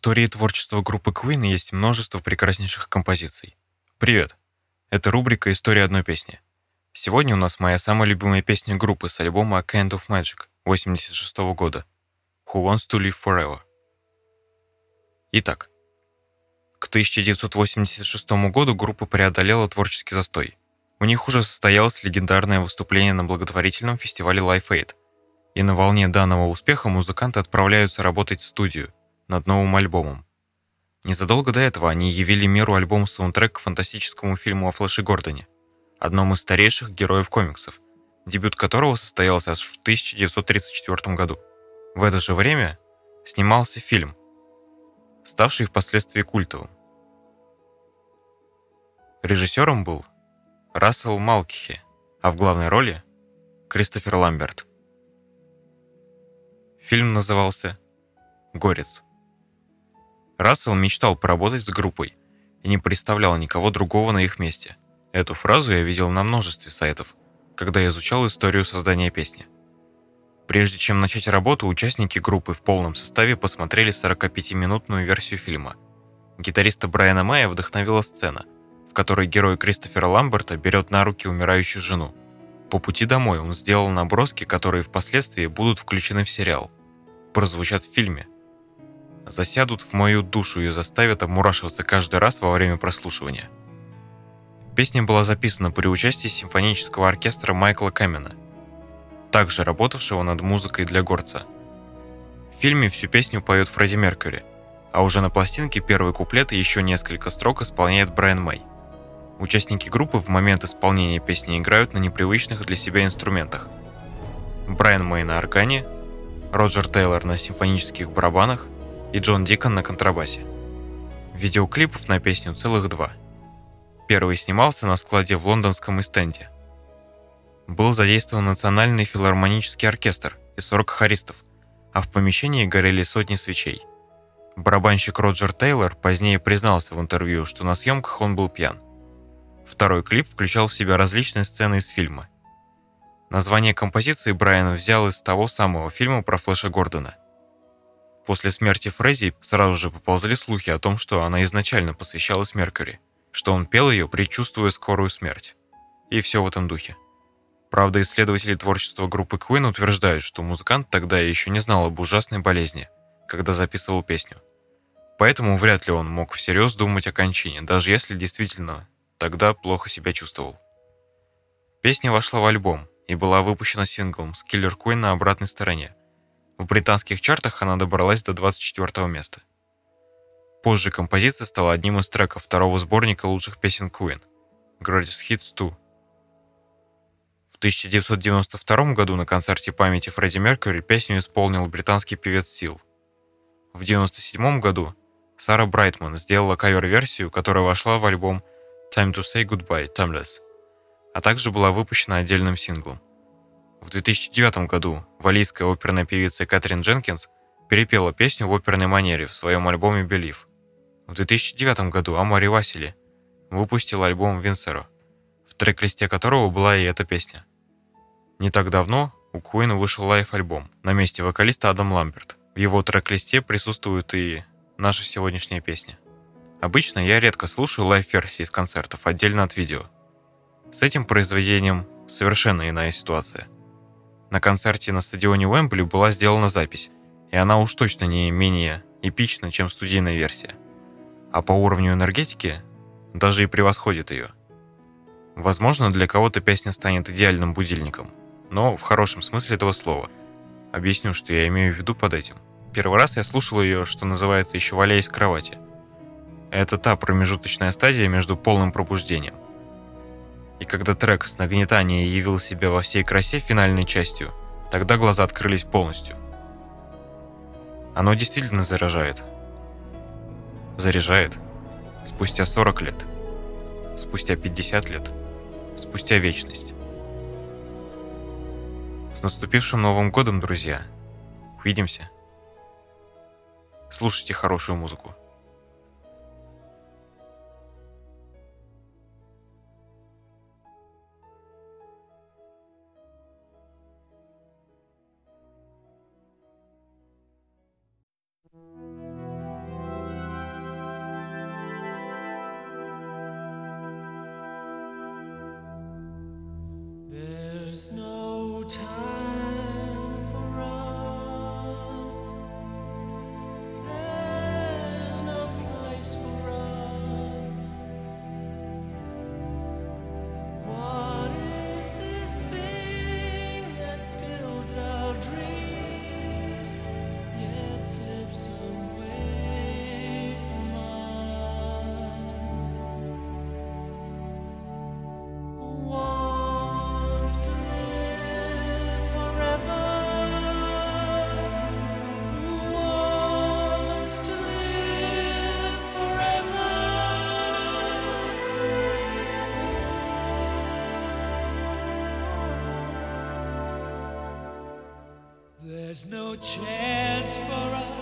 истории творчества группы Queen есть множество прекраснейших композиций. Привет! Это рубрика «История одной песни». Сегодня у нас моя самая любимая песня группы с альбома «A Kind of Magic» 86 года «Who Wants to Live Forever». Итак, к 1986 году группа преодолела творческий застой. У них уже состоялось легендарное выступление на благотворительном фестивале Life Aid. И на волне данного успеха музыканты отправляются работать в студию над новым альбомом. Незадолго до этого они явили миру альбом-саундтрек к фантастическому фильму о Флэше Гордоне, одном из старейших героев комиксов, дебют которого состоялся аж в 1934 году. В это же время снимался фильм, ставший впоследствии культовым. Режиссером был Рассел Малкихи, а в главной роли Кристофер Ламберт. Фильм назывался «Горец». Рассел мечтал поработать с группой и не представлял никого другого на их месте. Эту фразу я видел на множестве сайтов, когда изучал историю создания песни. Прежде чем начать работу, участники группы в полном составе посмотрели 45-минутную версию фильма. Гитариста Брайана Мэя вдохновила сцена, в которой герой Кристофера Ламберта берет на руки умирающую жену. По пути домой он сделал наброски, которые впоследствии будут включены в сериал. Прозвучат в фильме. Засядут в мою душу и заставят обмурашиваться каждый раз во время прослушивания. Песня была записана при участии симфонического оркестра Майкла Камена, также работавшего над музыкой для горца. В фильме всю песню поет Фредди Меркьюри, а уже на пластинке первый куплет и еще несколько строк исполняет Брайан Мэй. Участники группы в момент исполнения песни играют на непривычных для себя инструментах. Брайан Мэй на органе, Роджер Тейлор на симфонических барабанах и Джон Дикон на контрабасе. Видеоклипов на песню целых два. Первый снимался на складе в лондонском Истенде. Был задействован Национальный филармонический оркестр и 40 хористов, а в помещении горели сотни свечей. Барабанщик Роджер Тейлор позднее признался в интервью, что на съемках он был пьян. Второй клип включал в себя различные сцены из фильма. Название композиции Брайан взял из того самого фильма про Флэша Гордона. После смерти Фрези сразу же поползли слухи о том, что она изначально посвящалась Меркьюри, что он пел ее, предчувствуя скорую смерть. И все в этом духе. Правда, исследователи творчества группы Queen утверждают, что музыкант тогда еще не знал об ужасной болезни, когда записывал песню. Поэтому вряд ли он мог всерьез думать о кончине, даже если действительно тогда плохо себя чувствовал. Песня вошла в альбом и была выпущена синглом с Killer Queen на обратной стороне. В британских чартах она добралась до 24 места. Позже композиция стала одним из треков второго сборника лучших песен Queen Greatest Hits 2. В 1992 году на концерте памяти Фредди Меркьюри песню исполнил британский певец Сил. В 1997 году Сара Брайтман сделала кавер-версию, которая вошла в альбом Time to Say Goodbye, Timeless, а также была выпущена отдельным синглом. В 2009 году валийская оперная певица Кэтрин Дженкинс перепела песню в оперной манере в своем альбоме Believe. В 2009 году Amaury Vassili выпустил альбом Vincerò, в трек-листе которого была и эта песня. Не так давно у Queen вышел live-альбом на месте вокалиста Адам Ламберт. В его трек-листе присутствует и наша сегодняшняя песня. Обычно я редко слушаю live-версии из концертов отдельно от видео. С этим произведением совершенно иная ситуация. На концерте на стадионе Уэмбли была сделана запись, и она уж точно не менее эпична, чем студийная версия. А по уровню энергетики даже и превосходит ее. Возможно, для кого-то песня станет идеальным будильником, но в хорошем смысле этого слова. Объясню, что я имею в виду под этим. Первый раз я слушал ее, что называется, еще валяясь в кровати – это та промежуточная стадия между полным пробуждением. И когда трек с нагнетания явил себя во всей красе финальной частью, тогда глаза открылись полностью. Оно действительно заражает. Заряжает. Спустя 40 лет. Спустя 50 лет. Спустя вечность. С наступившим Новым Годом, друзья! Увидимся. Слушайте хорошую музыку. There's no time. There's no chance for us.